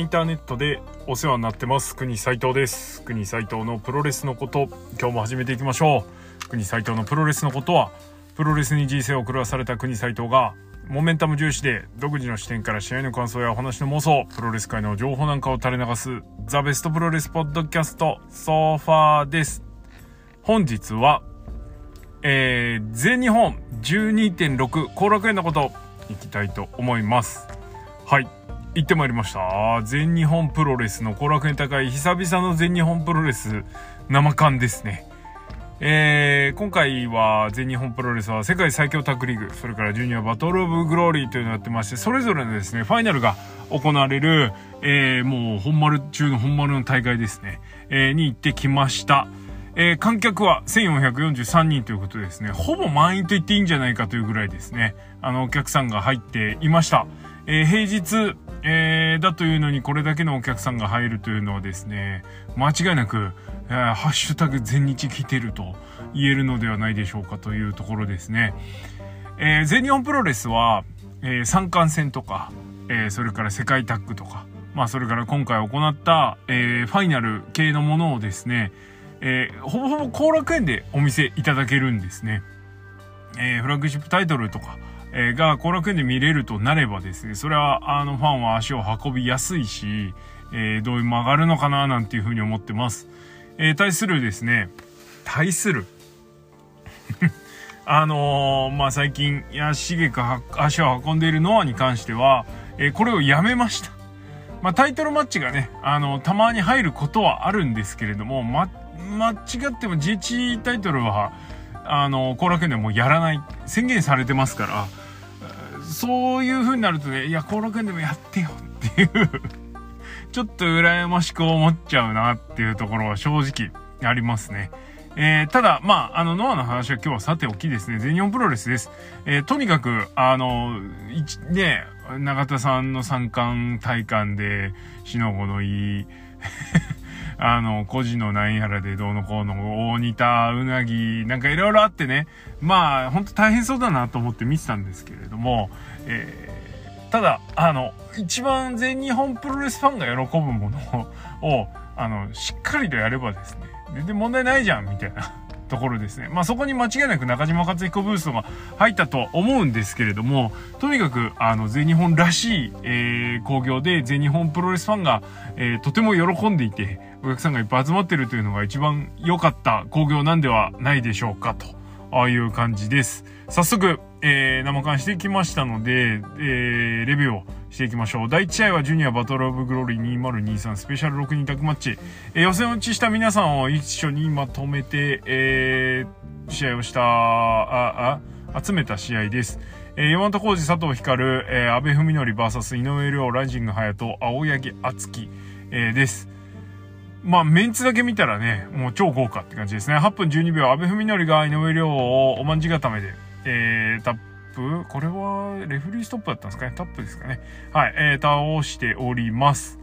インターネットでお世話になってます。国斉藤です。国斉藤のプロレスのこと。今日も始めていきましょう。国斉藤のプロレスのことはプロレスに人生を狂わされた国斉藤がモメンタム重視で独自の視点から試合の感想やお話の妄想プロレス界の情報なんかを垂れ流すザ・ベストプロレスポッドキャストソファーです。本日はえー、全日本12.6後楽園のこといきたいと思います。はい。行ってまいりました。全日本プロレスの後楽園大会久々の全日本プロレス生感ですね。えー、今回は全日本プロレスは世界最強タッグリーグ、それからジュニアバトルオブグローリーというのをやってまして、それぞれのですね、ファイナルが行われる、えー、もう本丸中の本丸の大会ですね、えー、に行ってきました。えー、観客は1443人ということですね、ほぼ満員と言っていいんじゃないかというぐらいですね、あの、お客さんが入っていました。えー、平日、えー、だというのにこれだけのお客さんが入るというのはですね、間違いなく、えー、ハッシュタグ全日来てると言えるのではないでしょうかというところですね。えー、全日本プロレスは、えー、三冠戦とか、えー、それから世界タッグとか、まあそれから今回行った、えー、ファイナル系のものをですね、えー、ほぼほぼ後楽園でお見せいただけるんですね。えー、フラッグシップタイトルとか、えー、が後楽園で見れるとなればですね、それはあのファンは足を運びやすいし、えー、どういう曲がるのかななんていうふうに思ってます。えー、対するですね、対する あのー、まあ、最近、やしげく足を運んでいるノアに関しては、えー、これをやめました。まあ、タイトルマッチがね、あの、たまに入ることはあるんですけれども、ま、間違っても GH タイトルは、あの、後楽園でもやらない、宣言されてますから、そういう風になるとね、いや、後楽園でもやってよっていう ちょっと羨ましく思っちゃうなっていうところは正直ありますね。えー、ただ、まあ、あの、ノアの話は今日はさておきですね、全日本プロレスです。えー、とにかく、あの、一ね、永田さんの三冠体感で、しのごのいい あの、孤児のなんやらでどうのこうの、大仁田、うなぎ、なんかいろいろあってね、まあ、ほんと大変そうだなと思って見てたんですけれども、えー、ただ、あの、一番全日本プロレスファンが喜ぶものを、あの、しっかりとやればですね、全然問題ないじゃん、みたいな。ところですね。まあそこに間違いなく中島克彦ブーストが入ったとは思うんですけれども、とにかくあの全日本らしい、えー、で全日本プロレスファンが、えー、とても喜んでいて、お客さんがいっぱい集まってるというのが一番良かった工業なんではないでしょうかと、ああいう感じです。早速、えー、生観してきましたので、えー、レビューをしていきましょう。第1試合はジュニアバトルオブグローリー2023スペシャル6人タッグマッチ。えー、予選落ちした皆さんを一緒にまとめて、えー、試合をした、あ、あ、集めた試合です。えー、山本浩二、佐藤光、えー、安倍文則 VS 井上亮、ライジング隼人、青柳敦樹、えー、です。まあ、メンツだけ見たらね、もう超豪華って感じですね。8分12秒、安倍文則が井上亮をおまんじ固めで、えー、タップ、これはレフリーストップだったんですかね？タップですかね？はい、えー、倒しております。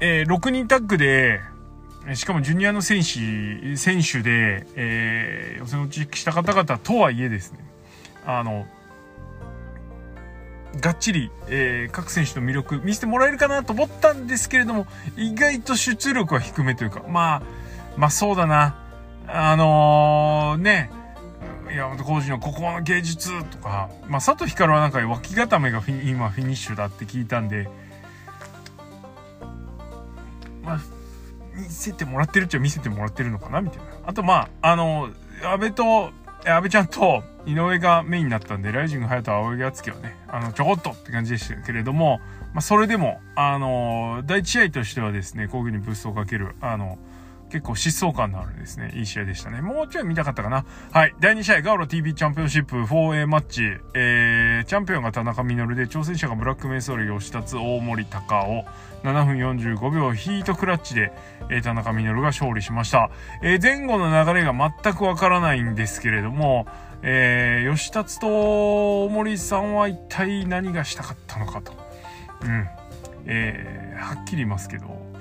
えー、6人タッグで、しかもジュニアの選手、選手で、えー、予選落ちした方々とはいえですね、あの、がっちり、えー、各選手の魅力見せてもらえるかなと思ったんですけれども、意外と出力は低めというか、まあ、まあそうだな。あのー、ね、山本浩二のここの芸術とか、まあ、佐藤光はなんか脇固めがフィ今フィニッシュだって聞いたんで、まあ、見せてもらってるっちゃ見せてもらってるのかなみたいな。あと、まあ、あの、安倍と、安倍ちゃんと井上がメインになったんで、ライジング隼人青柳敦樹はね、あの、ちょこっとって感じでしたけれども、まあ、それでも、あの、第一試合としてはですね、攻撃にブーストをかける、あの、結構疾走感のあるですね、いい試合でしたね。もうちょい見たかったかな。はい。第2試合、ガオロ TV チャンピオンシップ 4A マッチ。えー、チャンピオンが田中稔で、挑戦者がブラックメイソール吉達大森高尾。7分45秒ヒートクラッチで、えー、田中稔が勝利しました。えー、前後の流れが全くわからないんですけれども、えー、吉達と大森さんは一体何がしたかったのかと。うん。えー、はっきり言いますけど、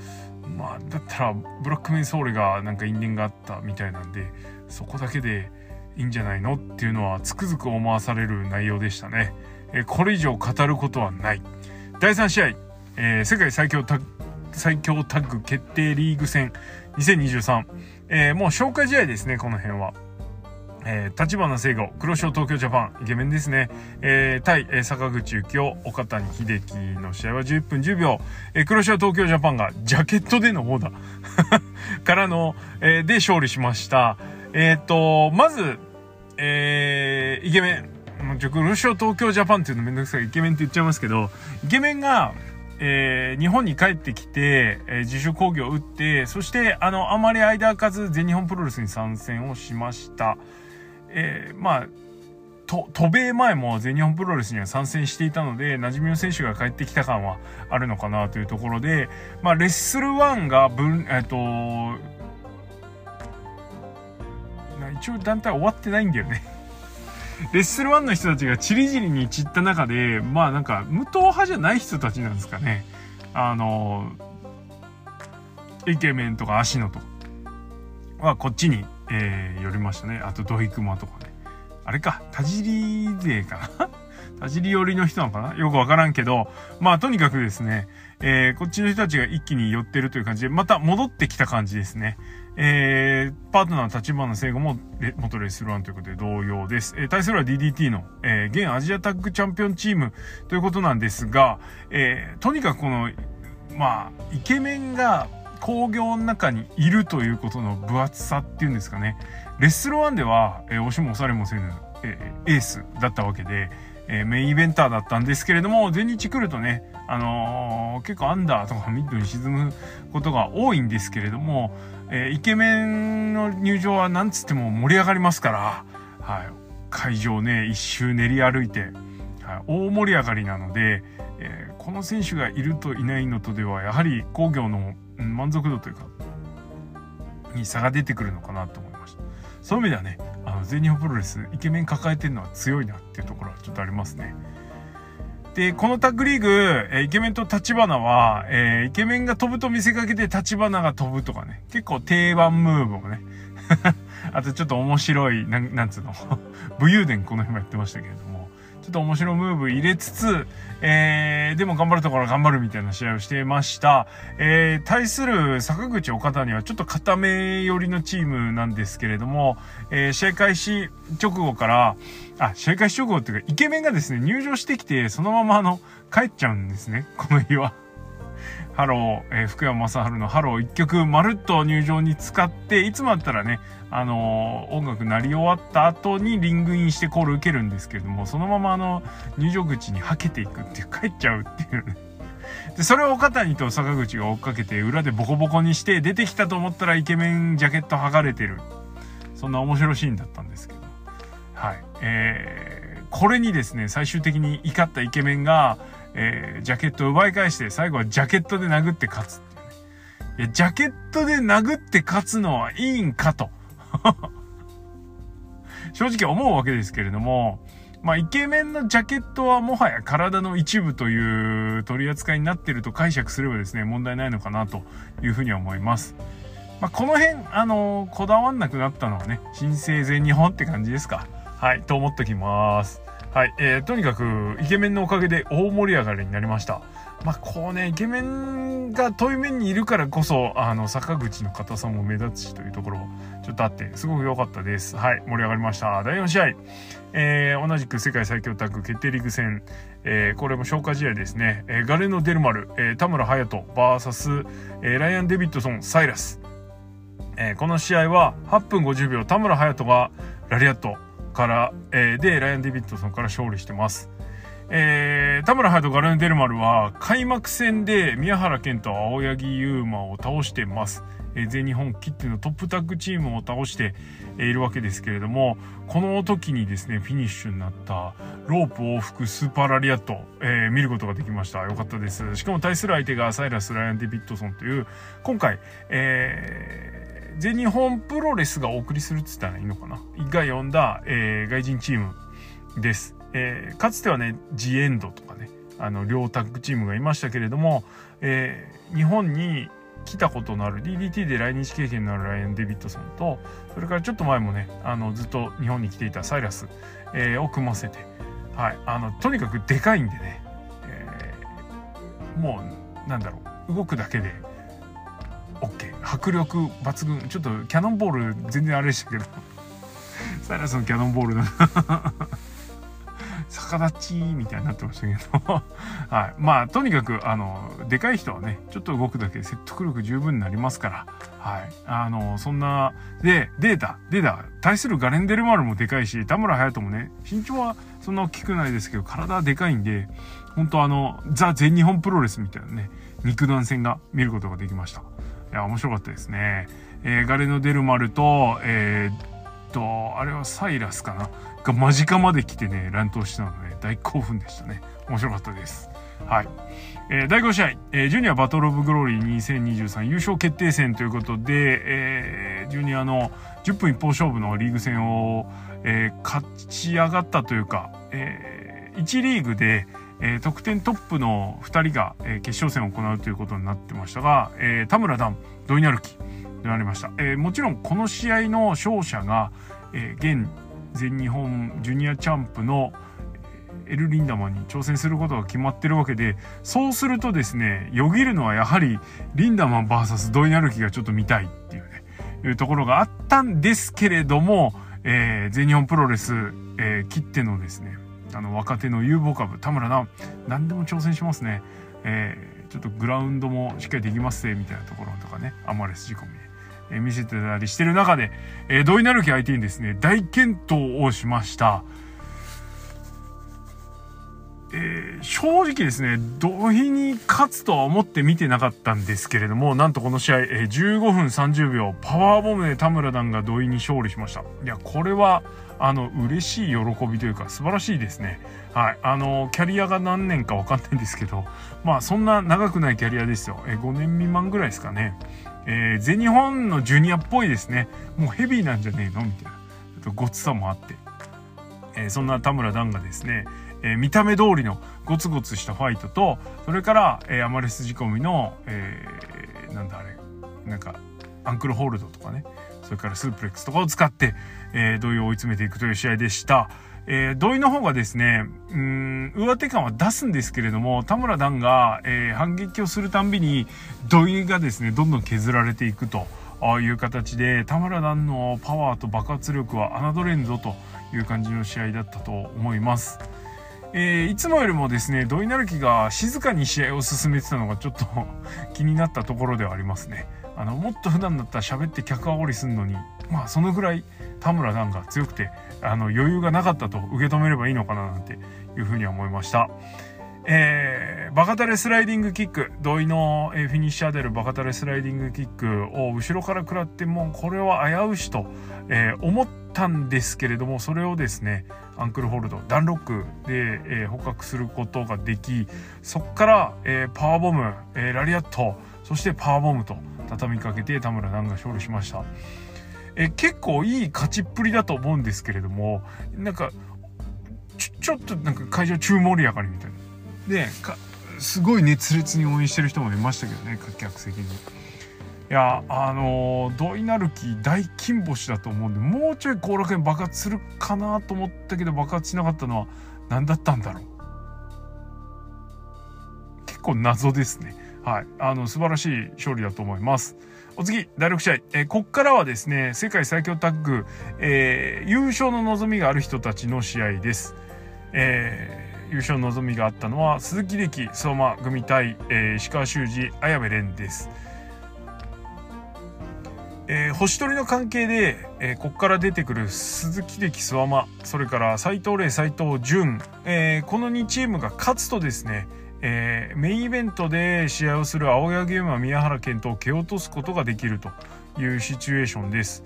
まあだったらブラックメンソールがなんか因縁があったみたいなんでそこだけでいいんじゃないのっていうのはつくづく思わされる内容でしたね、えこれ以上語ることはない。第3試合、えー、世界最強タッグ最強タッグ決定リーグ戦2023、えー、もう紹介試合ですねこの辺は。えー、立花聖吾、黒潮東京ジャパン、イケメンですね。えー、対、えー、坂口幸雄、岡谷秀樹の試合は10分10秒。えー、黒潮東京ジャパンがジャケットでの方だ。からの、えー、で勝利しました。えっ、と、まず、えー、イケメン。黒潮東京ジャパンっていうのめんどくさい。イケメンって言っちゃいますけど、イケメンが、えー、日本に帰ってきて、えー、自主工業を打って、そして、あの、あまり間空かず全日本プロレスに参戦をしました。えー、まあ、と、渡米前も全日本プロレスには参戦していたので、馴染みの選手が帰ってきた感はあるのかなというところで、まあ、レッスル1が分、えっ、と、一応団体終わってないんだよね レッスル1の人たちがチリジリに散った中で、まあなんか無党派じゃない人たちなんですかね。あの、イケメンとか芦野とかはこっちにえー、寄りましたね。あと、ドイクマとかね。あれか、田尻勢かな？田尻寄りの人なのかな？よくわからんけど、まあ、とにかくですね、えー、こっちの人たちが一気に寄ってるという感じで、また戻ってきた感じですね。えー、パートナー立花聖子も元レスルワンということで同様です。えー、対するは DDT の、えー、現アジアタッグチャンピオンチームということなんですが、えー、とにかくこの、まあ、イケメンが工業の中にいるということの分厚さっていうんですかね。レッスル1では、えー、押しも押されもせぬ、えー、エースだったわけで、えー、メインイベンターだったんですけれども、全日来るとね、あのー、結構アンダーとかミッドに沈むことが多いんですけれども、え、イケメンの入場はなんつっても盛り上がりますから、はい、会場ね、一周練り歩いて、はい、大盛り上がりなので、この選手がいるといないのとでは、やはり工業の満足度というか、に差が出てくるのかなと思いました。そういう意味ではね、あの、全日本プロレス、イケメン抱えてるのは強いなっていうところはちょっとありますね。で、このタッグリーグ、え、イケメンと立花は、えー、イケメンが飛ぶと見せかけて立花が飛ぶとかね、結構定番ムーブをね、あとちょっと面白い、なん、なんつうの、武勇伝この日もやってましたけれども、ちょっと面白ムーブ入れつつ、えー、でも頑張るところは頑張るみたいな試合をしていました。えー、対する坂口岡田にはちょっと固め寄りのチームなんですけれども、えー、試合開始直後から、あ、試合開始直後っていうか、イケメンがですね、入場してきて、そのままあの、帰っちゃうんですね、この日は。 HELLO、えー、福山雅治のハロー一曲まるっと入場に使って、いつもだったらね、あの、音楽鳴り終わった後にリングインしてコール受けるんですけれども、そのままあの、入場口にはけていくっていう、帰っちゃうっていうね。で、それを岡谷と坂口が追っかけて、裏でボコボコにして、出てきたと思ったらイケメンジャケット剥がれてる。そんな面白いシーンだったんですけど。はい。えー、これにですね、最終的に怒ったイケメンが、えー、ジャケットを奪い返して、最後はジャケットで殴って勝つ。いや、ジャケットで殴って勝つのはいいんかと。正直思うわけですけれども、まあ、イケメンのジャケットはもはや体の一部という取り扱いになっていると解釈すればですね、問題ないのかなというふうには思います。まあ、この辺、あのー、こだわんなくなったのはね、新生全日本って感じですか。はい、と思っときます。はい、えー、とにかく、イケメンのおかげで大盛り上がりになりました。まあ、こうね、イケメンが遠い面にいるからこそ、あの、坂口の硬さも目立つしというところ、ちょっとあって、すごく良かったです。はい、盛り上がりました。第4試合、えー、同じく世界最強タッグ決定リーグ戦、えー、これも消化試合ですね。えー、ガレノ・デルマル、えー、田村隼人 VS、えー、ライアン・デビッドソン、サイラス。えー、この試合は8分50秒、田村隼人がラリアット、から、えー、で、ライアン・デビッドソンから勝利してます。えー、田村隼人ガレン・デルマルは開幕戦で宮原健と青柳優馬を倒してます。えー、全日本キッテのトップタッグチームを倒しているわけですけれども、この時にですね、フィニッシュになったロープ往復スーパーラリアット、えー、見ることができました。よかったです。しかも対する相手がサイラス・ライアン・デビッドソンという、今回、えー、全日本プロレスがお送りするって言ったらいいのかな？が呼んだ、えー、外人チームです。えー、かつてはね、ジエンドとかね、あの、両タッグチームがいましたけれども、えー、日本に来たことのある DDT で来日経験のあるライアン・デビッドソンと、それからちょっと前もね、あの、ずっと日本に来ていたサイラス、えー、を組ませて、はい、あの、とにかくでかいんでね、えー、もう、なんだろう動くだけで OK 迫力抜群。ちょっとキャノンボール全然あれでしたけど。サイラスのキャノンボールの逆立ちみたいになってましたけど はい。まあ、とにかく、あの、でかい人はね、ちょっと動くだけで説得力十分になりますから、はい。あの、そんな、で、データ、データ、対するガレンデルマルもでかいし、田村隼人もね、身長はそんな大きくないですけど、体はでかいんで、本当あの、ザ・全日本プロレスみたいなね、肉弾戦が見ることができました。いや、面白かったですね。えー、ガレノデルマルと、えー、と、あれはサイラスかな？が間近まで来てね、乱闘してたので、ね、大興奮でしたね。面白かったです。はい。えー、第5試合、えー、ジュニアバトルオブグローリー2023優勝決定戦ということで、えー、ジュニアの10分一方勝負のリーグ戦を、えー、勝ち上がったというか、えー、1リーグで、えー、得点トップの2人が、えー、決勝戦を行うということになってましたが、えー、田村段、土井成樹なりました。えー、もちろんこの試合の勝者が、えー、現全日本ジュニアチャンプのエル・リンダマンに挑戦することが決まってるわけでそうするとですねよぎるのはやはりリンダマン VS 土井成樹がちょっと見たいっていうねいうところがあったんですけれども、えー、全日本プロレス、えー、切ってのですねあの若手の有望株田村な何でも挑戦しますね、えー、ちょっとグラウンドもしっかりできますぜみたいなところとかねアマレス仕込みえ見せてたりしてる中で、えー、土井成樹相手にですね、大健闘をしました。えー、正直ですね、土井に勝つとは思って見てなかったんですけれども、なんとこの試合、えー、15分30秒、パワーボムで田村団が土井に勝利しました。いや、これは、あの、嬉しい喜びというか、素晴らしいですね。はい。あの、キャリアが何年かわかんないんですけど、まあ、そんな長くないキャリアですよ。え、5年未満ぐらいですかね。えー、全日本のジュニアっぽいですね。もうヘビーなんじゃねえの？みたいな。とごつさもあって。えー、そんな田村段がですね、えー、見た目通りのゴツゴツしたファイトと、それから、えー、アマレス仕込みの、えー、なんだあれ、なんか、アンクルホールドとかね、それからスープレックスとかを使って、えー、土井を追い詰めていくという試合でした。えー、土井の方がですね、うん、上手感は出すんですけれども、田村段が、えー、反撃をするたんびに、土井がですね、どんどん削られていくという形で、田村段のパワーと爆発力は侮れんぞという感じの試合だったと思います。えー、いつもよりもですね、土井成樹が静かに試合を進めてたのがちょっと 気になったところではありますね。あの、もっと普段だったら喋って客煽りすんのに、まあそのぐらい田村段が強くて、あの余裕がなかったと受け止めればいいのかななんていうふうには思いました。えー、バカタレスライディングキック、同意の、フィニッシャーであるバカタレスライディングキックを後ろから食らって、もうこれは危うしと、えー、思ったんですけれども、それをですね、アンクルホールド、ダンロックで、えー、捕獲することができ、そこから、えー、パワーボム、えー、ラリアット、そしてパワーボムと畳みかけて田村段が勝利しました。え結構いい勝ちっぷりだと思うんですけれどもなんかちょっとなんか会場中盛り上がりみたいな。ですごい熱烈に応援してる人もいましたけどね客席に。いやあの土井成樹大金星だと思うんでもうちょい後楽園爆発するかなと思ったけど爆発しなかったのは何だったんだろう。結構謎ですね。はい。あの素晴らしい勝利だと思いますお次、第6試合。えー、こっからはですね、世界最強タッグ、えー、優勝の望みがある人たちの試合です。えー、優勝の望みがあったのは、鈴木力、相馬組対、えー、石川修司、綾部蓮です。えー、星取りの関係で、えー、ここから出てくる鈴木力諏訪間それから斎藤麗斎藤潤、えー、この2チームが勝つとですねえー、メインイベントで試合をする青柳馬宮原健と蹴落とすことができるというシチュエーションです。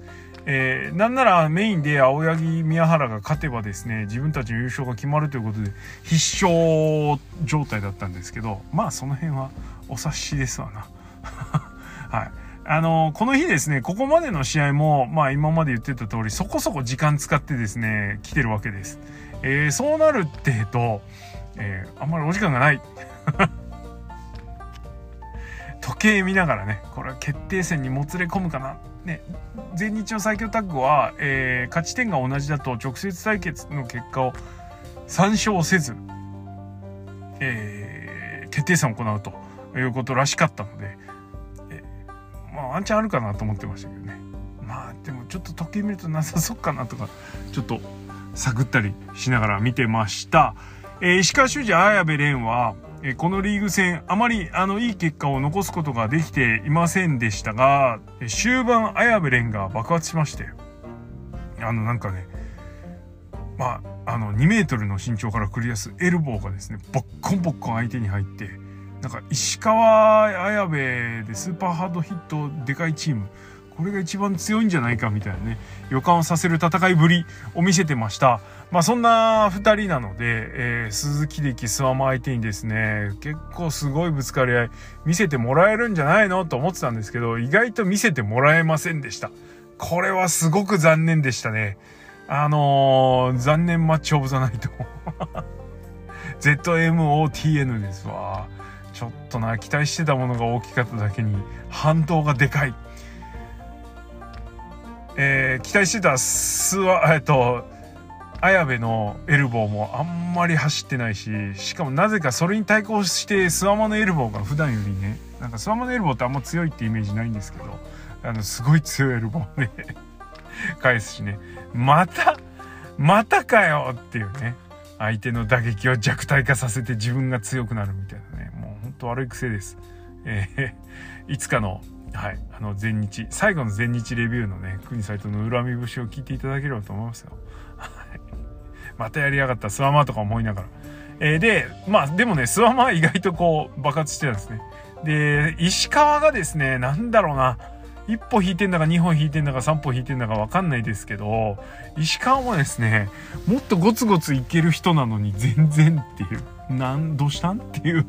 えー、なんならメインで青柳宮原が勝てばですね自分たちの優勝が決まるということで必勝状態だったんですけどまあその辺はお察しですわな。はいあのこの日ですね、ここまでの試合も、まあ今まで言ってた通り、そこそこ時間使ってですね、来てるわけです。えー、そうなるってと、えー、あんまりお時間がない。時計見ながらね、これは決定戦にもつれ込むかな。ね、全日の最強タッグは、えー、勝ち点が同じだと直接対決の結果を参照せず、えー、決定戦を行うということらしかったので、えまあワンチャンあるかなと思ってましたけどねまあでもちょっと時計見るとなさそうかなとかちょっと探ったりしながら見てました。えー、石川修司綾部蓮は、え、このリーグ戦あまりあのいい結果を残すことができていませんでしたが終盤綾部蓮が爆発しましてあのなんかねまああの2メートルの身長から繰り出すエルボーがですねボッコンボッコン相手に入ってなんか石川綾部でスーパーハードヒットでかいチームこれが一番強いんじゃないかみたいなね予感をさせる戦いぶりを見せてました。まあそんな2人なので、えー、鈴木力諏訪間相手にですね結構すごいぶつかり合い見せてもらえるんじゃないのと思ってたんですけど意外と見せてもらえませんでした。これはすごく残念でしたね。あのー、残念マッチオブザナイト。ZMOTN ですわ。ちょっとな期待してたものが大きかっただけに反動がでかい。えー、期待してたスワ、えっと、綾部のエルボーもあんまり走ってないし、しかもなぜかそれに対抗してスワマのエルボーが普段よりね、なんかスワマのエルボーってあんま強いってイメージないんですけど、あの、すごい強いエルボーで 返すしね、また、またかよっていうね、相手の打撃を弱体化させて自分が強くなるみたいなね、もうほんと悪い癖です。えー、いつかのはい、あの全日最後の全日レビューのね国サイトの恨み節を聞いていただければと思いますよ。またやりやがったスワマーとか思いながら。えー、でまあでもねスワマは意外とこう爆発してたんですね。で石川がですねなんだろうな1歩引いてんだか2本引いてんだか3歩引いてんだか分かんないですけど石川もですねもっとゴツゴツいける人なのに全然っていうなんどうしたんっていう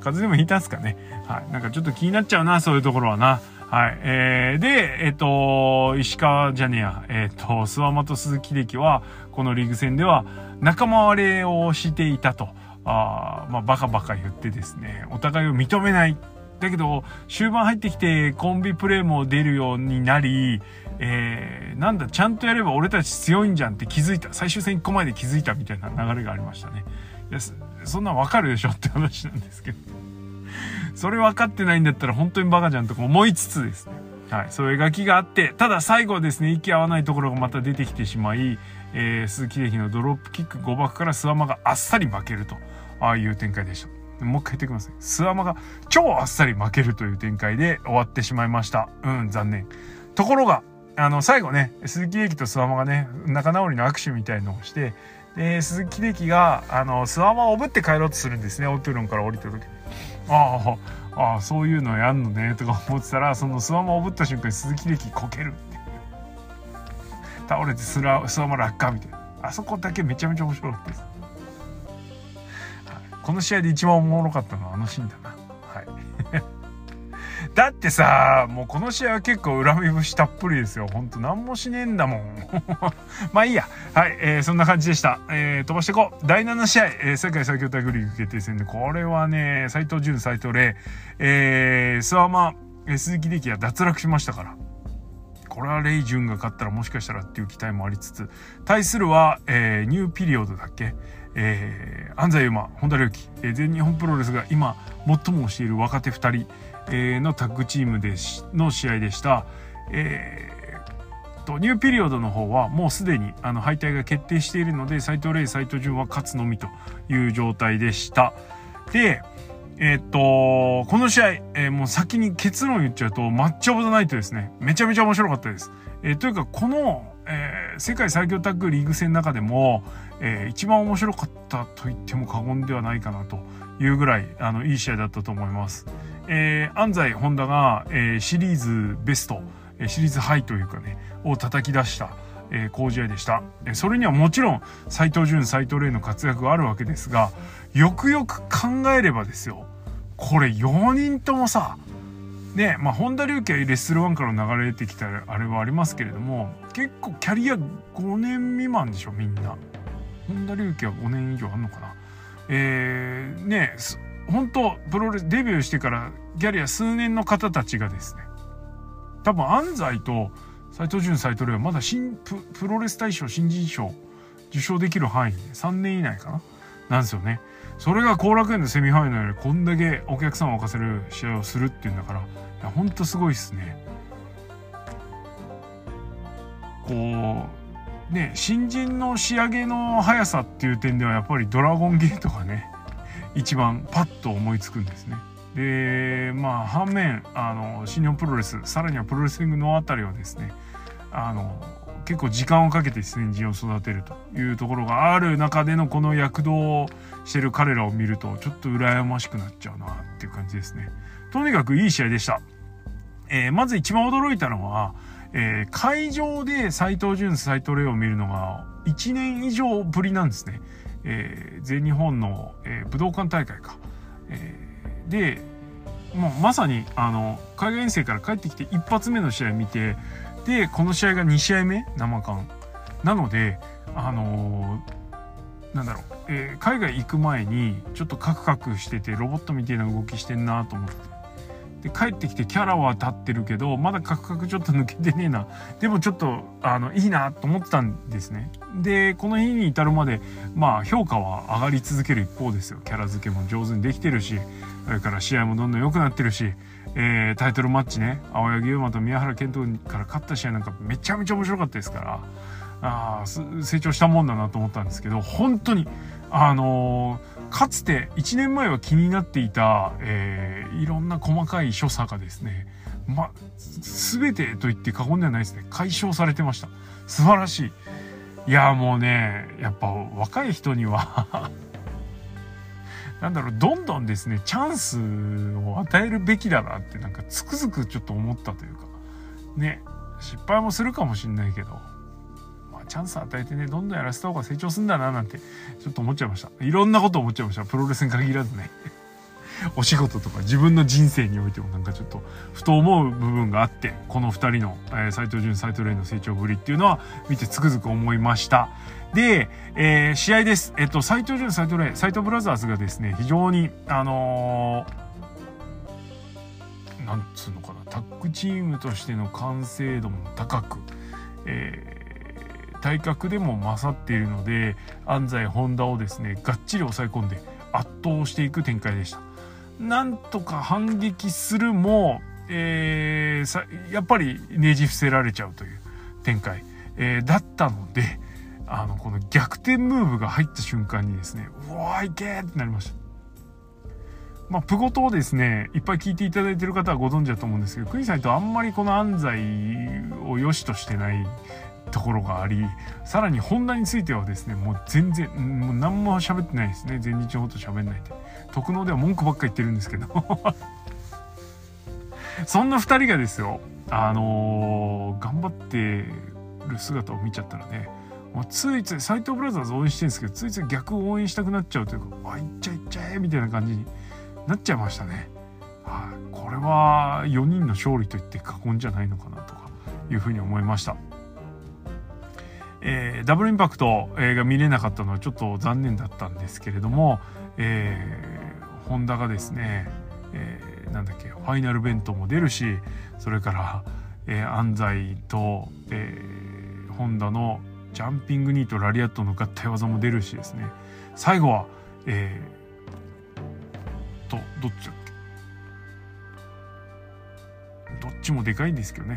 風邪でも引いたんすかね。はい。なんかちょっと気になっちゃうな、そういうところはな。はい。えー、で、えっ、ー、と、石川じゃねえや、えっ、ー、と、諏訪間と鈴木歴は、このリーグ戦では仲間割れをしていたと。あまあ、バカバカ言ってですね、お互いを認めない。だけど、終盤入ってきてコンビプレーも出るようになり、えー、なんだ、ちゃんとやれば俺たち強いんじゃんって気づいた。最終戦1個前で気づいたみたいな流れがありましたね。いやそんなわかるでしょって話なんですけど。それ分かってないんだったら本当にバカじゃんとか思いつつですね。はい。そういう描きがあって、ただ最後ですね、息合わないところがまた出てきてしまい、えー、鈴木秀樹のドロップキック誤爆から諏訪間があっさり負けると、ああいう展開でした。もう一回言ってきますね。諏訪間が超あっさり負けるという展開で終わってしまいました。うん、残念。ところが、あの、最後ね、鈴木秀樹と諏訪間がね、仲直りの握手みたいのをして、で鈴木秀樹があのスワマをおぶって帰ろうとするんですねオトゥロンから降りた時にあああそういうのやんのねとか思ってたらそのスワマをおぶった瞬間に鈴木力こけるって倒れてスラスワマ落下みたいな。あそこだけめちゃめちゃ面白かったです、はい、この試合で一番おもろかったのはあのシーンだな。だってさ、もうこの試合は結構恨み節たっぷりですよ。ほんと何もしねえんだもん。まあいいや。はい、えー、そんな感じでした。えー、飛ばしていこう。第7試合、えー、世界最強タイグリーグ決定戦で、これはね、斎藤潤、斎藤麗、えー、諏訪間、鈴木力也脱落しましたから。これはレイ・ジュンが勝ったらもしかしたらっていう期待もありつつ、対するは、えー、ニューピリオドだっけ？えー、安西優真、本田隆起、えー、全日本プロレスが今最もしている若手2人、のタッグチームでの試合でした。えー、とニューピリオドの方はもうすでにあの敗退が決定しているので斎藤麗斎藤潤は勝つのみという状態でした。で、えー、っと、この試合、えー、もう先に結論言っちゃうと、マッチオブザナイトですね。めちゃめちゃ面白かったです。えー、というか、この、えー、世界最強タッグリーグ戦の中でも、えー、一番面白かったと言っても過言ではないかなというぐらい、あの、いい試合だったと思います。えー、安西本田が、えー、シリーズベスト、えー、シリーズハイというかね、を叩き出した、えー、好試合でした。えー、それにはもちろん、斎藤潤、斎藤麗の活躍があるわけですが、よくよく考えればですよ、これ4人ともさ、ね、まあ、本田隆起はレッスル1から流れてきたあれはありますけれども、結構キャリア5年未満でしょ、みんな。本田隆起は5年以上あんのかな。えー、ね、本当プロレデビューしてからギャリア数年の方たちがですね多分安西と斎藤潤斎藤麗はまだ新プロレス大賞新人賞受賞できる範囲で3年以内かな？なんですよね。それが後楽園のセミファイナルでこんだけお客さんを沸かせる試合をするっていうんだから、いや、ほんとすごいっすね。こう、ね、新人の仕上げの速さっていう点ではやっぱりドラゴンゲートがね、一番パッと思いつくんですね。で、まあ、反面、あの、新日本プロレス、さらにはプロレスリングのあたりはですね、あの、結構時間をかけて先人を育てるというところがある中でのこの躍動をしてる彼らを見るとちょっと羨ましくなっちゃうなっていう感じですね。とにかくいい試合でした。えー、まず一番驚いたのは、えー、会場で斎藤潤、斎藤麗を見るのが1年以上ぶりなんですね。えー、全日本の、え武道館大会か。えで、もうまさにあの海外遠征から帰ってきて一発目の試合見てでこの試合が2試合目生感なのであのー、なんだろう、えー、海外行く前にちょっとカクカクしててロボットみたいな動きしてんなと思ってで帰ってきてキャラは立ってるけどまだカクカクちょっと抜けてねえな。でもちょっとあのいいなと思ってたんですね。でこの日に至るまでまあ評価は上がり続ける一方ですよ。キャラ付けも上手にできてるしそれから試合もどんどん良くなってるしえー、タイトルマッチね。青柳優馬と宮原健人から勝った試合なんかめちゃめちゃ面白かったですからあ成長したもんだなと思ったんですけど本当にあのー、かつて1年前は気になっていた、えー、いろんな細かい所作がですねま、全てと言って過言ではないですね解消されてました。素晴らしい。いやもうねやっぱ若い人には なんだろう、どんどんですね、チャンスを与えるべきだなってなんかつくづくちょっと思ったというか、ね、失敗もするかもしんないけど、チャンス与えてね、どんどんやらせた方が成長すんだななんて、ちょっと思っちゃいました。いろんなこと思っちゃいました。プロレスに限らずね。お仕事とか自分の人生においてもなんかちょっとふと思う部分があってこの2人の、えー、藤潤斉藤麗の成長ぶりっていうのは見てつくづく思いましたで、えー、試合です。えっと、斎藤潤、斎藤麗、斎藤ブラザーズがですね、非常に、あのー、なんつうのかな、タッグチームとしての完成度も高く、えー、体格でも勝っているので、安西、本田をですね、がっちり抑え込んで圧倒していく展開でした。なんとか反撃するも、えー、やっぱりねじ伏せられちゃうという展開、えー、だったので、あの、この逆転ムーブが入った瞬間にですね、うわーいけーってなりました。まあ、プゴトをですね、いっぱい聞いていただいてる方はご存知だと思うんですけど、クイさんとあんまりこの安西を良しとしてないところがあり、さらにホンダについてはですね、もう全然、もう何も喋ってないですね。全日ほど喋んないで。特納では文句ばっか言ってるんですけど。そんな二人がですよ、あのー、頑張ってる姿を見ちゃったらね、もうついつい斎藤ブラザーズ応援してるんですけどついつい逆を応援したくなっちゃうというか「あいっちゃいっちゃえ」みたいな感じになっちゃいましたね。はい、これは4人の勝利と言って過言じゃないのかなとかいうふうに思いました。えー、ダブルインパクト、が見れなかったのはちょっと残念だったんですけれども、えー、ホンダがですね、えー、なんだっけファイナルベントも出るしそれから、えー、安西と、えー、ホンダのジャンピングニーとラリアットの合体技も出るしですね。最後はえー、とどっちだっけ？どっちもでかいんですけどね。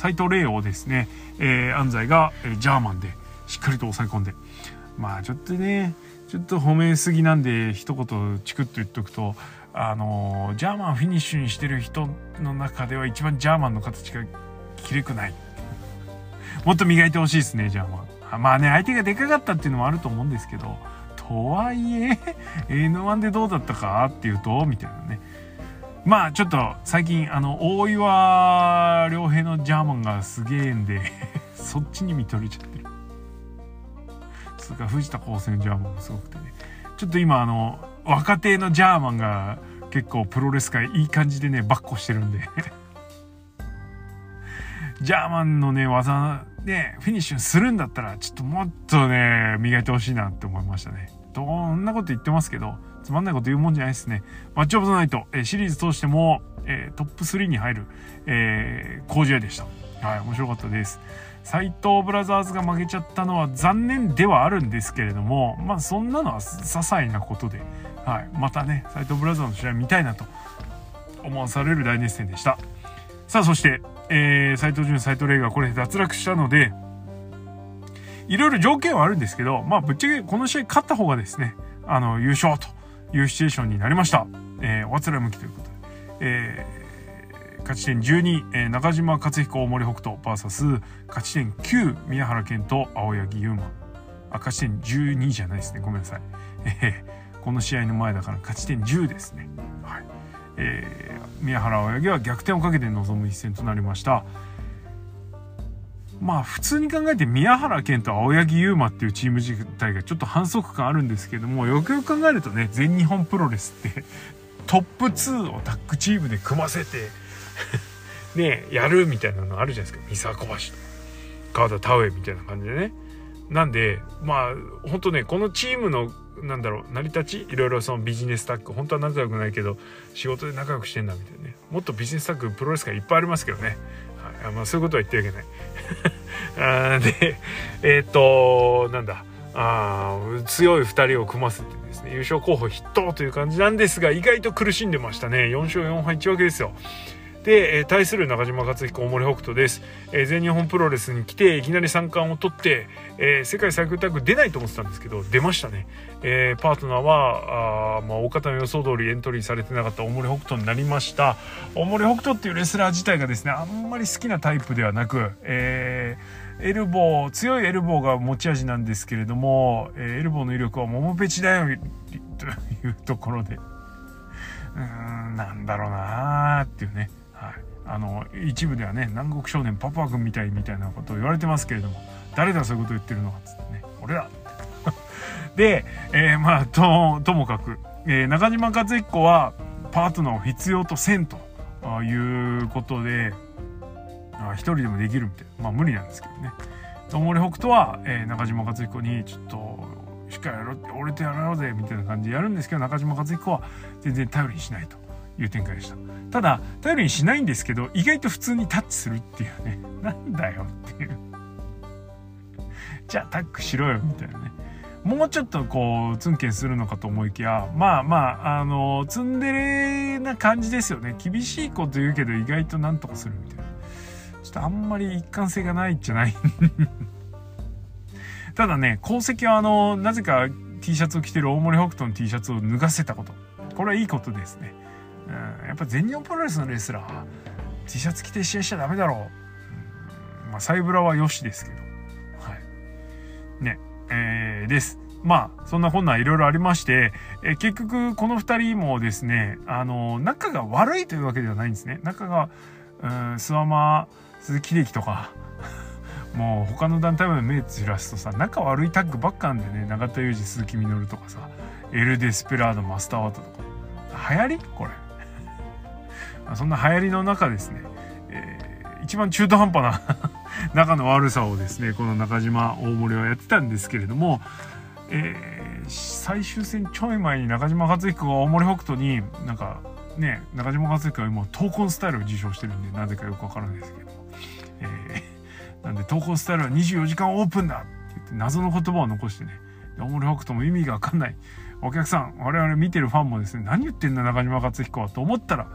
斎藤麗をですね、えー、安西が、え、ジャーマンでしっかりと抑え込んで。まあちょっとねちょっと褒めすぎなんで一言チクッと言っとくとあのジャーマンフィニッシュにしてる人の中では一番ジャーマンの形がきれくない。もっと磨いてほしいですね、じゃあまあね、相手がでかかったっていうのもあると思うんですけど、とはいえ、N1 でどうだったかっていうと、みたいなね。まあちょっと最近、あの、大岩良平のジャーマンがすげえんで そっちに見とれちゃってる。それから藤田高専ジャーマンもすごくてね。ちょっと今、あの、若手のジャーマンが結構プロレス界いい感じでね、バッコしてるんで ジャーマンのね、技でフィニッシュするんだったら、ちょっともっとね、磨いてほしいなって思いましたね。どんなこと言ってますけど、つまんないこと言うもんじゃないですね。マッチオブザナイト、えシリーズ通しても、え、トップ3に入る、えー、工事屋でした。はい、面白かったです。斎藤ブラザーズが負けちゃったのは残念ではあるんですけれども、まあそんなのは些細なことで、はい、またね、斎藤ブラザーズの試合見たいなと思わされる大熱戦でした。さあ、そして、えー、斎藤潤、斎藤玲がこれ脱落したので、いろいろ条件はあるんですけど、まあぶっちゃけこの試合勝った方がですね、あの、優勝というシチュエーションになりました。えー、おあつら向きということで。えー勝ち点12、えー、中島克彦大森北斗 VS 勝ち点9宮原健と青柳優馬。あ勝ち点12じゃないですね。ごめんなさい、えー、この試合の前だから勝ち点10ですね、はい。えー、宮原青柳は逆転をかけて臨む一戦となりました。まあ普通に考えて宮原健と青柳優馬っていうチーム自体がちょっと反則感あるんですけどもよくよく考えるとね全日本プロレスってトップ2をタッグチームで組ませて ねやるみたいなのあるじゃないですか。三沢小橋と川田田植みたいな感じでね。なんでまあ本当ねこのチームのなんだろう成り立ちいろいろそのビジネスタッグ本当は仲良くないけど仕事で仲良くしてんだみたいなね。もっとビジネスタッグプロレスがいっぱいありますけどね、はいまあ、そういうことは言ってはいけない あでえっ、となんだ。あ強い2人を組ませてですね。優勝候補筆頭という感じなんですが意外と苦しんでましたね。4勝4敗1分けですよ。で、えー、対する中島克彦大森北斗です、えー、全日本プロレスに来ていきなり三冠を取って、えー、世界最強タッグ出ないと思ってたんですけど出ましたね、えー、パートナーはあ、まあ、大方の予想通りエントリーされてなかった大森北斗になりました。大森北斗っていうレスラー自体がですねあんまり好きなタイプではなく、えー、エルボー強いエルボーが持ち味なんですけれども、えー、エルボーの威力は桃ペチだよというところで。うーんなんだろうなーっていうね。はい。あの一部ではね南国少年パパ君みたいみたいなことを言われてますけれども誰だそういうこと言ってるのかっつってね。俺だ。で、えー、まあとともかく、えー、中島克彦はパートナーを必要とせんということで一人でもできるみたいな。まあ無理なんですけどね。大森北斗は、えー、中島克彦にちょっとしっかりやろうって俺とやろうぜみたいな感じでやるんですけど中島克彦は全然頼りにしないという展開でした。ただ頼りにしないんですけど意外と普通にタッチするっていうね。なんだよっていう。じゃあタックしろよみたいなね。もうちょっとこうツンケンするのかと思いきやまあまああのツンデレな感じですよね。厳しいこと言うけど意外となんとかするみたいな。ちょっとあんまり一貫性がないじゃない？ただね功績はあのなぜか T シャツを着てる大森北斗の T シャツを脱がせたこと。これはいいことですね。うん、やっぱ全日本プロレスのレスラー T シャツ着て試合しちゃダメだろう、うん、まあサイブラはよしですけど。はい。ね。えー、です。まあそんなこんないろいろありまして、え、結局この2人もですねあの仲が悪いというわけではないんですね。仲がうん諏訪間鈴木秀樹とか もう他の団体まで目つらすとさ仲悪いタッグばっかなんでね永田裕二鈴木みのるとかさエル・デスペラードマスターワットとか。流行り？これ。そんな流行りの中ですね、一番中途半端な 仲の悪さをですねこの中島大森はやってたんですけれども、えー、最終戦ちょい前に中島克彦が大森北斗になんかね中島克彦は今闘魂スタイルを受賞してるんでなぜかよくわからないですけど、えー、なんで闘魂スタイルは24時間オープンだって言って謎の言葉を残してね大森北斗も意味がわかんない。お客さん我々見てるファンもですね何言ってんだ中島克彦はと思ったら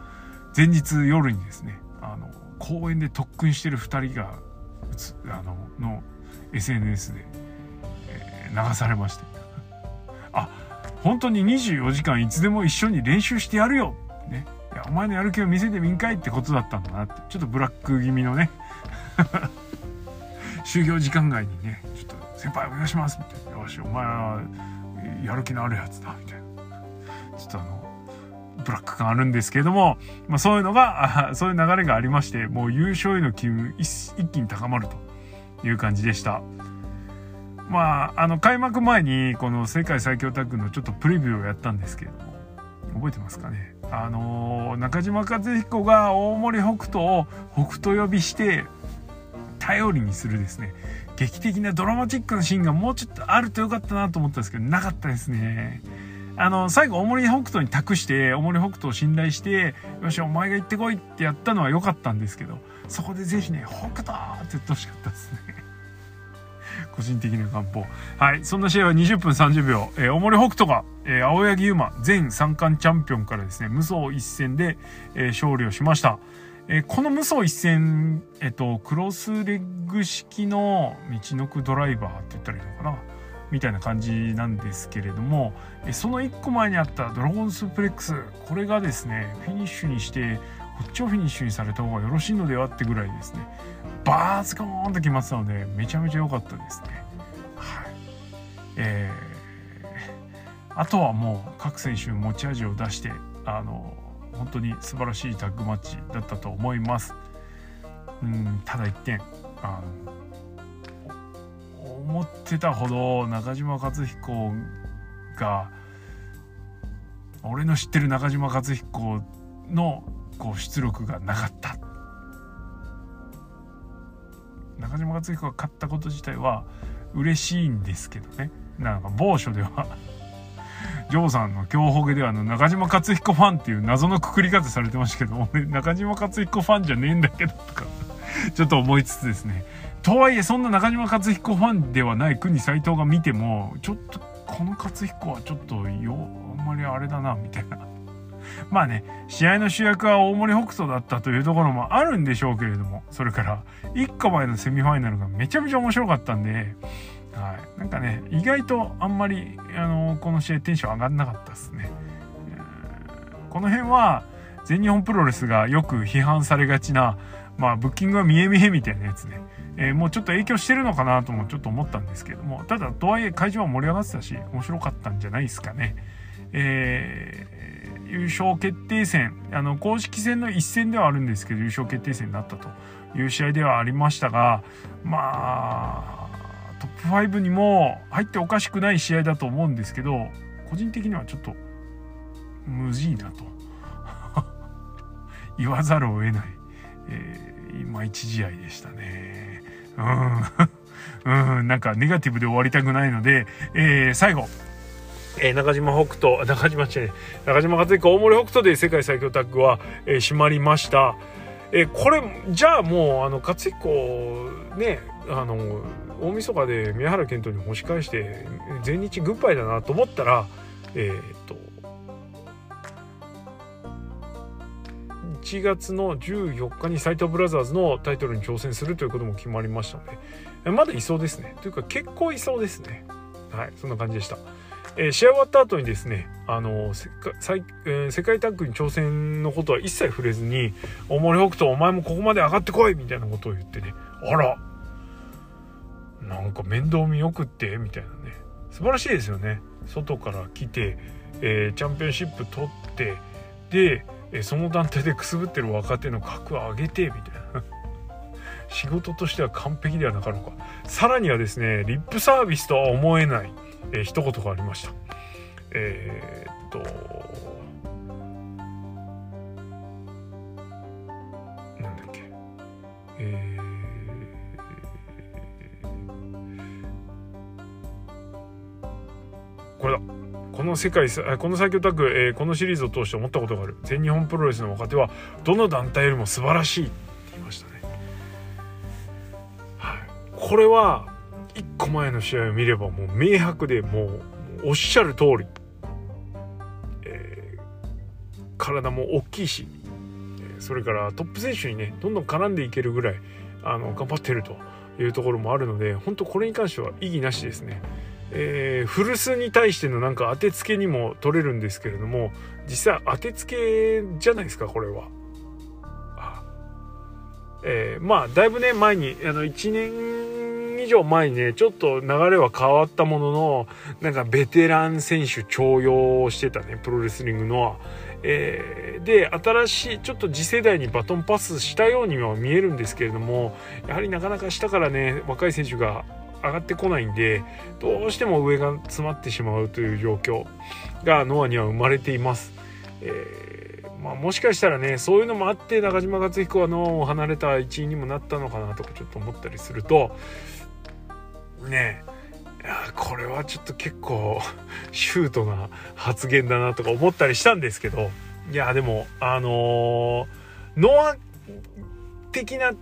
前日夜にですね公園で特訓してる2人があのの SNS で、えー、流されまして。あ本当に24時間いつでも一緒に練習してやるよ。ね。いやお前のやる気を見せてみんかいってことだったんだなって。ちょっとブラック気味のね。就業時間外にねちょっと先輩お願いしますみたいなよしお前はやる気のあるやつだみたいな。ちょっとあのブラック感あるんですけれども、まあ、そういうのが、そういう流れがありまして、もう優勝への機運一気に高まるという感じでした。まあ、あの、開幕前にこの世界最強タッグのちょっとプレビューをやったんですけれども、覚えてますかね？あの中島和彦が大森北斗を北斗呼びして頼りにするですね。劇的なドラマチックなシーンがもうちょっとあるとよかったなと思ったんですけどなかったですね。あの、最後、大森北斗に託して、大森北斗を信頼して、よし、お前が行ってこいってやったのは良かったんですけど、そこでぜひね、北斗って言ってほしかったですね。個人的な願望。はい。そんな試合は20分30秒。えー、大森北斗が、えー、青柳優馬、全三冠チャンピオンからですね、無双一戦で、えー、勝利をしました。えー、この無双一戦、えっ、と、クロスレッグ式の道のくドライバーって言ったらいいのかなみたいな感じなんですけれども、その1個前にあったドラゴンスープレックス、これがですね、フィニッシュにして、こっちをフィニッシュにされた方がよろしいのではってぐらいですね、バースコーンと決まったので、めちゃめちゃ良かったですね。はい。えー、あとはもう各選手持ち味を出して、あの、本当に素晴らしいタッグマッチだったと思います。うん、ただ一点、あの、思ってたほど中島克彦が、俺の知ってる中島克彦のこう出力がなかった。中島克彦が勝ったこと自体は嬉しいんですけどね。なんか某所ではジョーさんの強ほげではの中島克彦ファンっていう謎のくくり方されてましたけど俺中島克彦ファンじゃねえんだけどとかちょっと思いつつですね。とはいえそんな中島克彦ファンではない国斎藤が見てもちょっとこの克彦はちょっとよあんまりあれだなみたいな まあね、試合の主役は大森北斗だったというところもあるんでしょうけれども、それから、1個前のセミファイナルがめちゃめちゃ面白かったんで、はい。なんかね、意外とあんまり、あの、この試合テンション上がんなかったですね。この辺は、全日本プロレスがよく批判されがちな、まあ、ブッキングは見え見えみたいなやつね。えー、もうちょっと影響してるのかなともちょっと思ったんですけども、ただ、とはいえ会場は盛り上がってたし、面白かったんじゃないですかね。えー優勝決定戦あの公式戦の一戦ではあるんですけど優勝決定戦になったという試合ではありましたがまあトップ5にも入っておかしくない試合だと思うんですけど個人的にはちょっと無事なと 言わざるを得ない、えー、今一試合でしたねうん。うんなんかネガティブで終わりたくないので、えー、最後。えー、中島北斗、中島じゃ中島克彦、大森北斗で世界最強タッグは、えー、閉まりました。えー、これ、じゃあもう、あの、克彦、ね、あの、大晦日で宮原健人に押し返して、全日グッバイだなと思ったら、えー、っと、1月の14日に斎藤ブラザーズのタイトルに挑戦するということも決まりましたので、まだいそうですね。というか結構いそうですね。はい、そんな感じでした。えー、試合終わった後にですね、あの世界,、えー、世界タッグに挑戦のことは一切触れずに「大森北斗お前もここまで上がってこい!」みたいなことを言ってねあらなんか面倒見よくってみたいなね素晴らしいですよね外から来て、えー、チャンピオンシップ取ってで、えその団体でくすぶってる若手の格を上げてみたいな 仕事としては完璧ではなかろうかさらにはですねリップサービスとは思えないえー、一言がありました。えー、っと、なんだっけ。えー、これだ。この世界、この最強タッグ、えー、このシリーズを通して思ったことがある。全日本プロレスの若手は、どの団体よりも素晴らしいって言いましたね。はい。これは、1個前の試合を見ればもう明白でもうおっしゃる通り、えー、体も大きいしそれからトップ選手にねどんどん絡んでいけるぐらいあの頑張ってるというところもあるので本当これに関しては意義なしですね。えー、古巣に対してのなんか当てつけにも取れるんですけれども実際当てつけじゃないですかこれは。えー、まあだいぶね前にあの1年以上前にね、ちょっと流れは変わったものの、なんかベテラン選手重用してたね、プロレスリングの。えー、で、新しい、ちょっと次世代にバトンパスしたようには見えるんですけれども、やはりなかなか下からね、若い選手が上がってこないんで、どうしても上が詰まってしまうという状況がノアには生まれています。えー、まあ、もしかしたらねそういうのもあって中島克彦はノアを離れた一員にもなったのかなとかちょっと思ったりするとねいやこれはちょっと結構シュートな発言だなとか思ったりしたんですけどいやでもあのー、ノア的な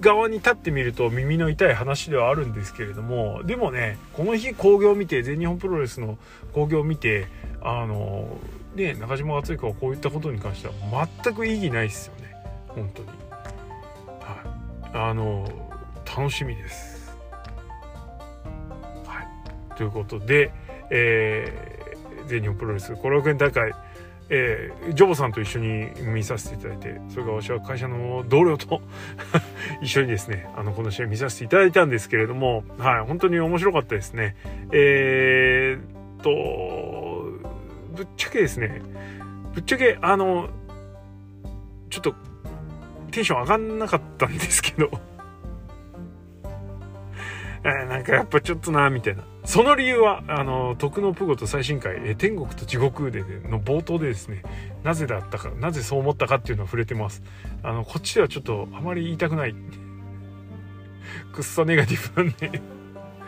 側に立ってみると耳の痛い話ではあるんですけれどもでもねこの日興行を見て全日本プロレスの興行を見てあのね中島敦彦はこういったことに関しては全く意義ないですよね。本当に。はい。あの楽しみです。はい。ということでえー、全日本プロレス後楽園大会えー、ジョボさんと一緒に見させていただいてそれから私は会社の同僚と 一緒にですねあのこの試合見させていただいたんですけれどもはい本当に面白かったですね。えー、っとぶっちゃけですねぶっちゃけあのちょっとテンション上がんなかったんですけど。えー、なんかやっぱちょっとなみたいな。その理由はあの徳のプゴと最新回、え天国と地獄での冒頭でですねなぜだったかなぜそう思ったかっていうのは触れてますあのこっちではちょっとあまり言いたくない くっそネガティブなんで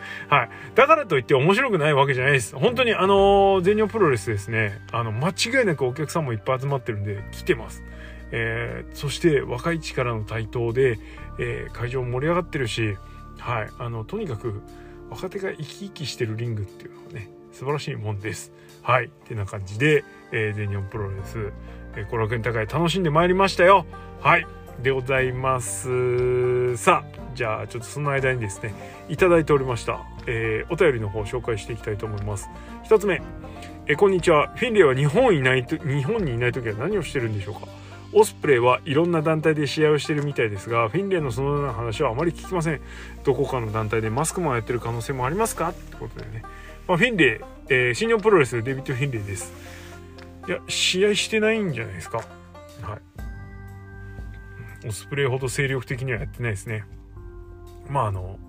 はい。だからといって面白くないわけじゃないです。本当にあの全日本プロレスですね、あの、間違いなくお客さんもいっぱい集まってるんで、来てます。えー、そして若い力の台頭で、えー、会場盛り上がってるし、はい。あの、とにかく、若手が生き生きしてるリングっていうのはね素晴らしいもんです。はい。ってな感じで、えー、全日本プロレスえー、後楽園高い楽しんでまいりましたよ。はい。でございます。さあじゃあちょっとその間にですねいただいておりました、えー、お便りの方を紹介していきたいと思います。一つ目。えこんにちは。フィンレイは日本いないと日本にいない時は何をしてるんでしょうか？オスプレイはいろんな団体で試合をしてるみたいですがフィンレイのそのような話はあまり聞きません。どこかの団体でマスクマンやってる可能性もありますか？ってことでね、まあ、フィンレイ、えー、新日本プロレスデビッド・フィンレイです。いや試合してないんじゃないですか？はい。オスプレイほど精力的にはやってないですね。まああの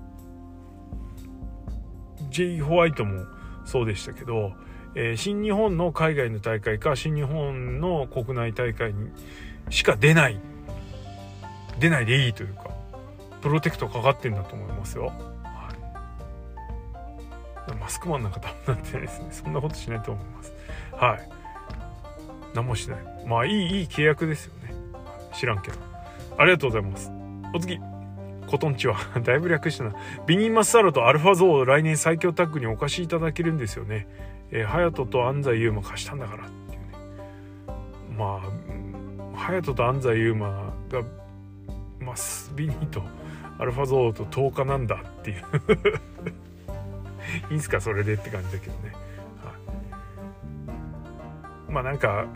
J. ホワイトもそうでしたけど、えー、新日本の海外の大会か新日本の国内大会にしか出ない。出ないでいいというかプロテクトかかってんだと思いますよ、はい、マスクマンなんかダメなってないですねそんなことしないと思います。はい。何もしない。まあいいいい契約ですよね。知らんけど。ありがとうございます。お次。コトンチは だいぶ略したな。ビニーマスサロとアルファゾウを来年最強タッグにお貸しいただけるんですよね。えー、隼人と安西優馬貸したんだからっていうね。まあ隼人と安西優馬がまあスビニーとアルファゾーと10日なんだっていう。いいんすかそれでって感じだけどね、はい、まあなんか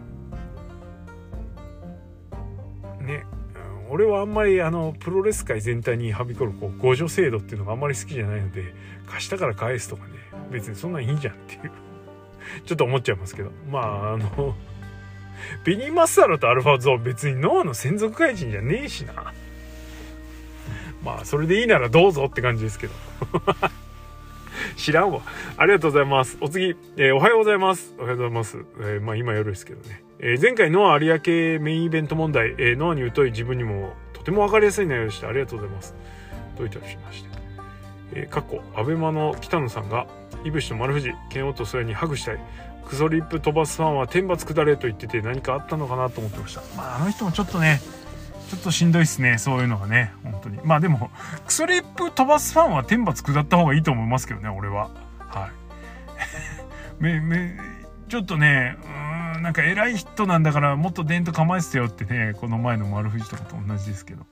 ね俺はあんまりあのプロレス界全体にはびこるこう互助制度っていうのがあんまり好きじゃないので貸したから返すとかね別にそんなんいいじゃんっていう。ちょっと思っちゃいますけど。まああのベニー・マッサロとアルファゾーン別にノアの専属怪人じゃねえしな。まあそれでいいならどうぞって感じですけど。知らんわ。ありがとうございます。お次、えー、おはようございます。おはようございます、えー、まあ今夜ですけどね、えー、前回ノア有明メインイベント問題、えノアに疎い自分にもとても分かりやすい内容でした。ありがとうございます。どういたしまして。えー、過去アベマの北野さんがいぶしと丸藤剣王とそれにハグしたい。クソリップ飛ばすファンは天罰下れと言ってて何かあったのかなと思ってました。まああの人もちょっとねちょっとしんどいっすねそういうのがね本当に。まあでもクソリップ飛ばすファンは天罰下った方がいいと思いますけどね俺は。はい。めめちょっとねうんなんか偉い人なんだからもっと伝統構えてたよってねこの前の丸藤とかと同じですけど。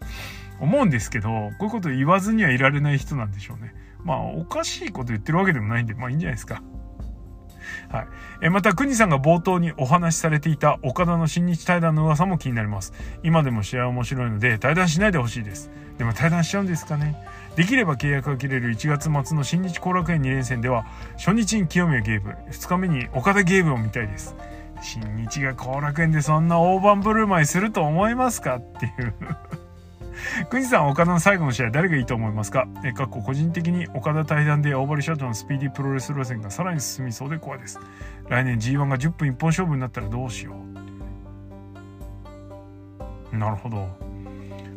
思うんですけどこういうこと言わずにはいられない人なんでしょうね。まあおかしいこと言ってるわけでもないんでまあいいんじゃないですか。はい。えまた、国さんが冒頭にお話しされていた岡田の新日対談の噂も気になります。今でも試合面白いので、対談しないでほしいです。でも対談しちゃうんですかね。できれば契約が切れる1月末の新日後楽園2連戦では、初日に清宮ゲーブ、2日目に岡田ゲーブを見たいです。新日が後楽園でそんな大盤振る舞いすると思いますか？っていう国さん岡田の最後の試合誰がいいと思いますか？えかっこ個人的に岡田対談で大張社長のスピーディープロレス路線がさらに進みそうで怖いです。来年 G1 が10分一本勝負になったらどうしよう。なるほど。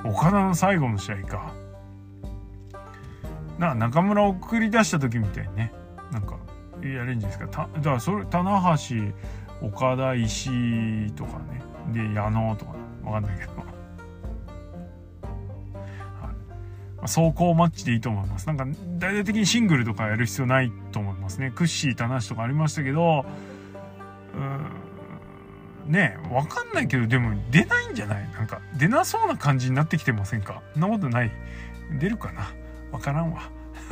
岡田の最後の試合か。な中村を送り出した時みたいにね。なんかやれんじゃないですか？ただからそれ棚橋岡田石とかね。で矢野とかわかんないけど。走行マッチでいいと思います。なんか、大々的にシングルとかやる必要ないと思いますね。クッシーって話とかありましたけど、うーん、ねわかんないけど、でも出ないんじゃない？なんか、出なそうな感じになってきてませんか？そんなことない。出るかな？わからんわ。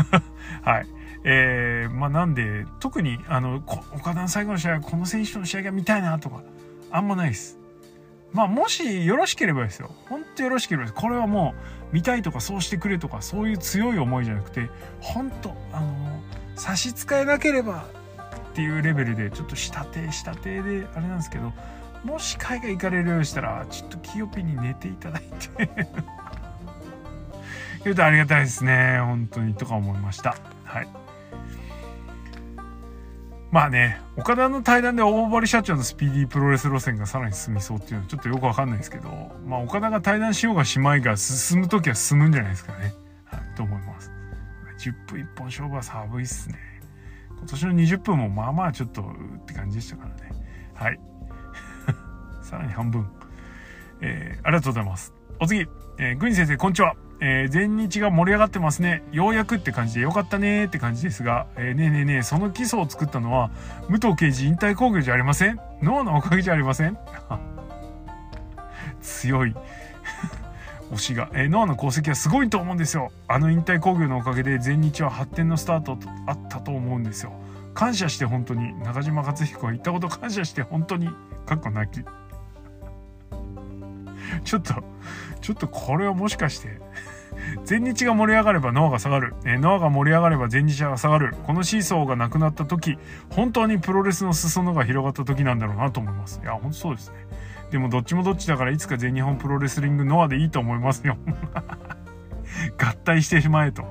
はい。えー、まあなんで、特に、あの、岡田の最後の試合は、この選手の試合が見たいなとか、あんまないです。まあもしよろしければですよ。ほんとよろしければです。これはもう見たいとかそうしてくれとかそういう強い思いじゃなくて、ほんと、あの差し支えなければっていうレベルでちょっと下手下手であれなんですけど、もし海外行かれるようにしたら、ちょっとキヨピに寝ていただいて 言うとありがたいですね。本当にとか思いました。はい。まあね、岡田の対談で大張社長のスピーディープロレス路線がさらに進みそうっていうのはちょっとよくわかんないですけど、まあ岡田が対談しようがしまいが進む時は進むんじゃないですかね。はい、と思います。10分1本勝負は寒いっすね。今年の20分もまあまあちょっとって感じでしたからね。はい。さらに半分。えー、ありがとうございます。お次、えー、グリーン先生、こんにちは。えー、全日が盛り上がってますね。ようやくって感じでよかったねって感じですが、えー、ねえねえねえ、その基礎を作ったのは、武藤刑事引退工業じゃありませんノアのおかげじゃありません 強い 推しが、えー、ノアの功績はすごいと思うんですよ。あの引退工業のおかげで全日は発展のスタートとあったと思うんですよ。感謝して本当に、中島克彦が言ったこと感謝して本当に、かっこ泣き。ちょっと、ちょっとこれはもしかして全日が盛り上がればノアが下がる、えー、ノアが盛り上がれば全日が下がる。このシーソーがなくなった時本当にプロレスの裾野が広がった時なんだろうなと思います。いや本当そうですね。でもどっちもどっちだからいつか全日本プロレスリングノアでいいと思いますよ。合体してしまえと。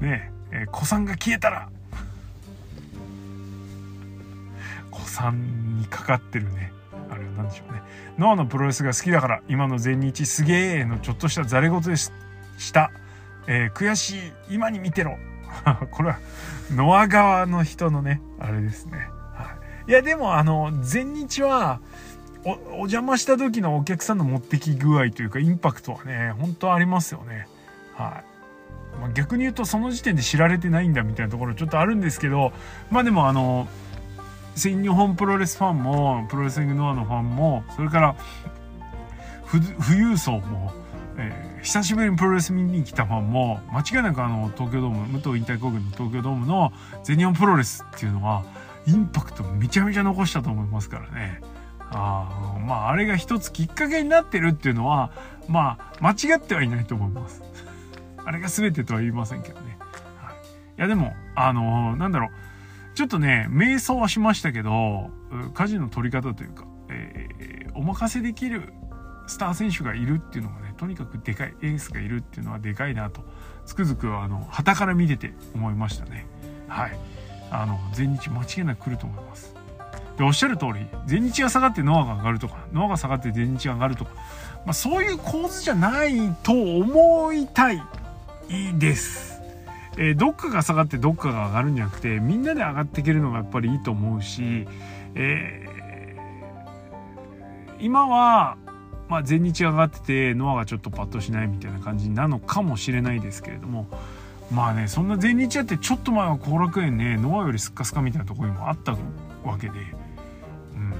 ねえー、子さんが消えたら。子さんにかかってるね。あれは何でしょうね。ノアのプロレスが好きだから今の全日すげえのちょっとしたざれ言でした、えー、悔しい今に見てろ これはノア側の人のねあれですね、はい、いやでもあの前日はおお邪魔した時のお客さんの持ってき具合というかインパクトはね本当ありますよね。はい、まあ、逆に言うとその時点で知られてないんだみたいなところちょっとあるんですけどまあでもあの新日本プロレスファンもプロレスリングノアのファンもそれから富裕層もえー、久しぶりにプロレス見に来たファンも間違いなくあの東京ドーム武藤引退工業の東京ドームの全日本プロレスっていうのはインパクトめちゃめちゃ残したと思いますからね。あまああれが一つきっかけになってるっていうのはまあ間違ってはいないと思います。あれが全てとは言いませんけどね。はい、いやでもあのー、なんだろうちょっとね瞑想はしましたけど舵の取り方というか、えー、お任せできるスター選手がいるっていうのがねとにかくでかいエースがいるっていうのはでかいなとつくづくあの旗から見てて思いましたね。はい。あの全日間違いなく来ると思います。でおっしゃる通り全日が下がってノアが上がるとかノアが下がって全日が上がるとか、まあ、そういう構図じゃないと思いたいです、えー、どっかが下がってどっかが上がるんじゃなくてみんなで上がっていけるのがやっぱりいいと思うし、えー、今はまあ、全日が上がっててノアがちょっとパッとしないみたいな感じなのかもしれないですけれどもまあねそんな全日やってちょっと前は後楽園ねノアよりスッカスカみたいなところにもあったわけで、うん、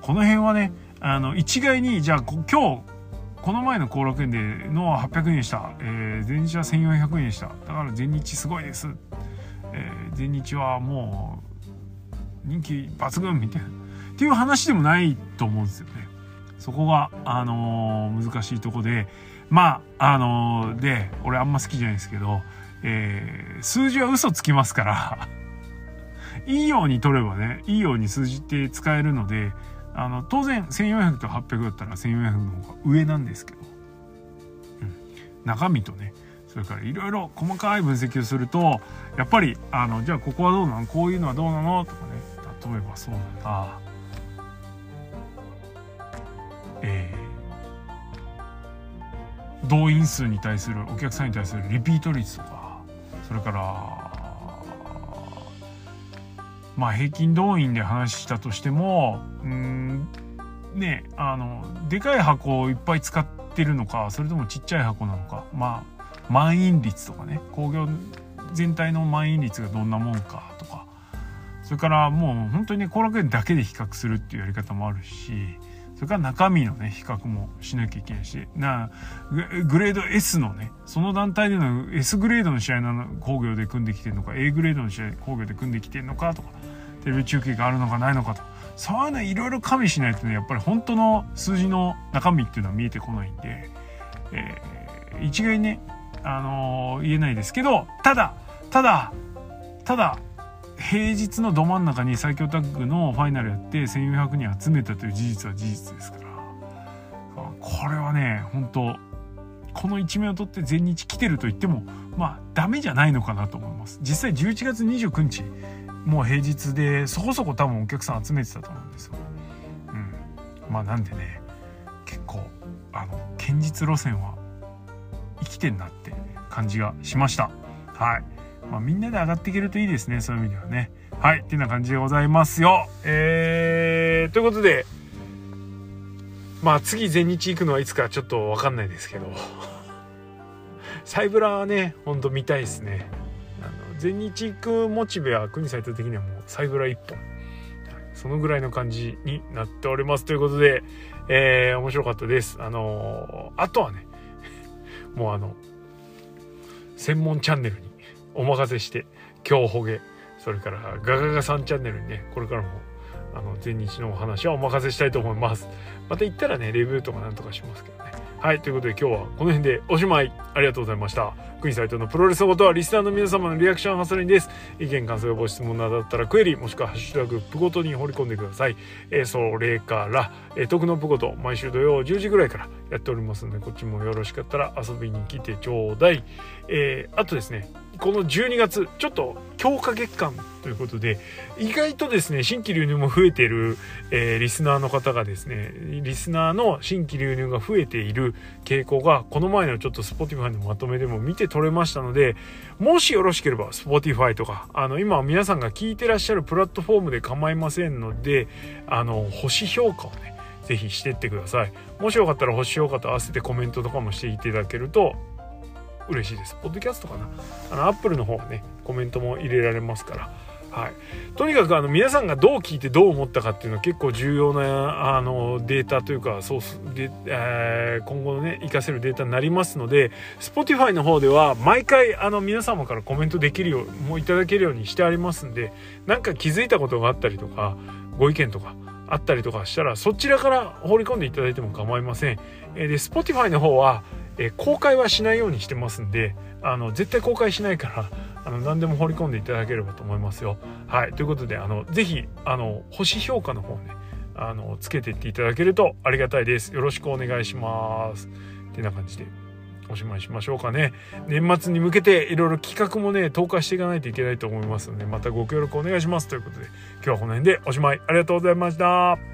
この辺はねあの一概にじゃあ今日この前の後楽園でノア800円でした、えー、全日は1400円でした。だから全日すごいです、えー、全日はもう人気抜群みたいな。っていう話でもないと思うんですよね。そこが、あのー、難しいとこで、まあ、あのー、で、俺あんま好きじゃないですけど、えー、数字は嘘つきますから いいように取ればね、いいように数字って使えるので、あの、当然1400と800だったら1400の方が上なんですけど、うん、中身とね、それからいろいろ細かい分析をすると、やっぱり、あの、じゃあここはどうなの？こういうのはどうなの？とかね、例えばそうだ。な。えー、動員数に対するお客さんに対するリピート率とかそれからまあ平均動員で話したとしてもうんねあのでかい箱をいっぱい使ってるのかそれともちっちゃい箱なのかまあ満員率とかね興行全体の満員率がどんなもんかとかそれからもう本当にね後楽園だけで比較するっていうやり方もあるしそれから中身のね比較もしなきゃいけないしなグレード S のねその団体での S グレードの試合の工業で組んできてるのか A グレードの試合工業で組んできてるのかとかテレビ中継があるのかないのかと。そういうのいろいろ加味しないとねやっぱり本当の数字の中身っていうのは見えてこないんで、えー、一概にね、あのー、言えないですけどただただただ平日のど真ん中に最強タッグのファイナルやって1400人集めたという事実は事実ですからこれはね本当この一面を取って全日来てると言ってもまあダメじゃないのかなと思います実際11月29日もう平日でそこそこ多分お客さん集めてたと思うんですよ。うん、まあなんでね結構あの堅実路線は生きてんなって感じがしました。はい。まあ、みんなで上がっていけるといいですねそういう意味ではね。はい。っていうな感じでございますよ。えー、ということでまあ次全日行くのはいつかちょっとわかんないですけど サイブラはねほんと見たいですねあの。全日行くモチベは国サイト的にはもうサイブラ1本。そのぐらいの感じになっております。ということで、えー、面白かったです。あのー、あとはね、もうあの、専門チャンネルにお任せして、今日ほげ、それからガガガさんチャンネルにね、これからもあの全日のお話はお任せしたいと思います。また行ったらね、レビューとかなんとかしますけどね。はい、ということで今日はこの辺でおしまい。ありがとうございました。クイサイトのプロレスのことはリスナーの皆様のリアクションハサリンです。意見、感想、ご質問などだったらクエリ、もしくはハッシュタグプごとに放り込んでください。えー、それから、えー、徳のプごと、毎週土曜10時ぐらいからやっておりますので、こっちもよろしかったら遊びに来てちょうだい。えー、あとですね、この12月ちょっと強化月間ということで意外とですね新規流入も増えている、えー、リスナーの方がですねリスナーの新規流入が増えている傾向がこの前のちょっと Spotify のまとめでも見て取れましたのでもしよろしければ Spotify とかあの今皆さんが聞いてらっしゃるプラットフォームで構いませんのであの星評価をねぜひしてってくださいもしよかったら星評価と合わせてコメントとかもしていただけると嬉しいです。ポッドキャストかなあの、アップルの方はね、コメントも入れられますから。はい。とにかくあの皆さんがどう聞いてどう思ったかっていうのは結構重要なあのデータというかソースで、えー、今後のね活かせるデータになりますので Spotify の方では毎回あの皆様からコメントできるようもういただけるようにしてありますんでなんか気づいたことがあったりとかご意見とかあったりとかしたらそちらから放り込んでいただいても構いません。えー、で Spotify の方はえ公開はしないようにしてますんであの絶対公開しないからあの何でも放り込んでいただければと思いますよ。はいということであのぜひあの星評価の方ねあのつけていっていただけるとありがたいです。よろしくお願いします。ってな感じでおしまいしましょうかね。年末に向けていろいろ企画もね投下していかないといけないと思いますのでまたご協力お願いしますということで今日はこの辺でおしまいありがとうございました。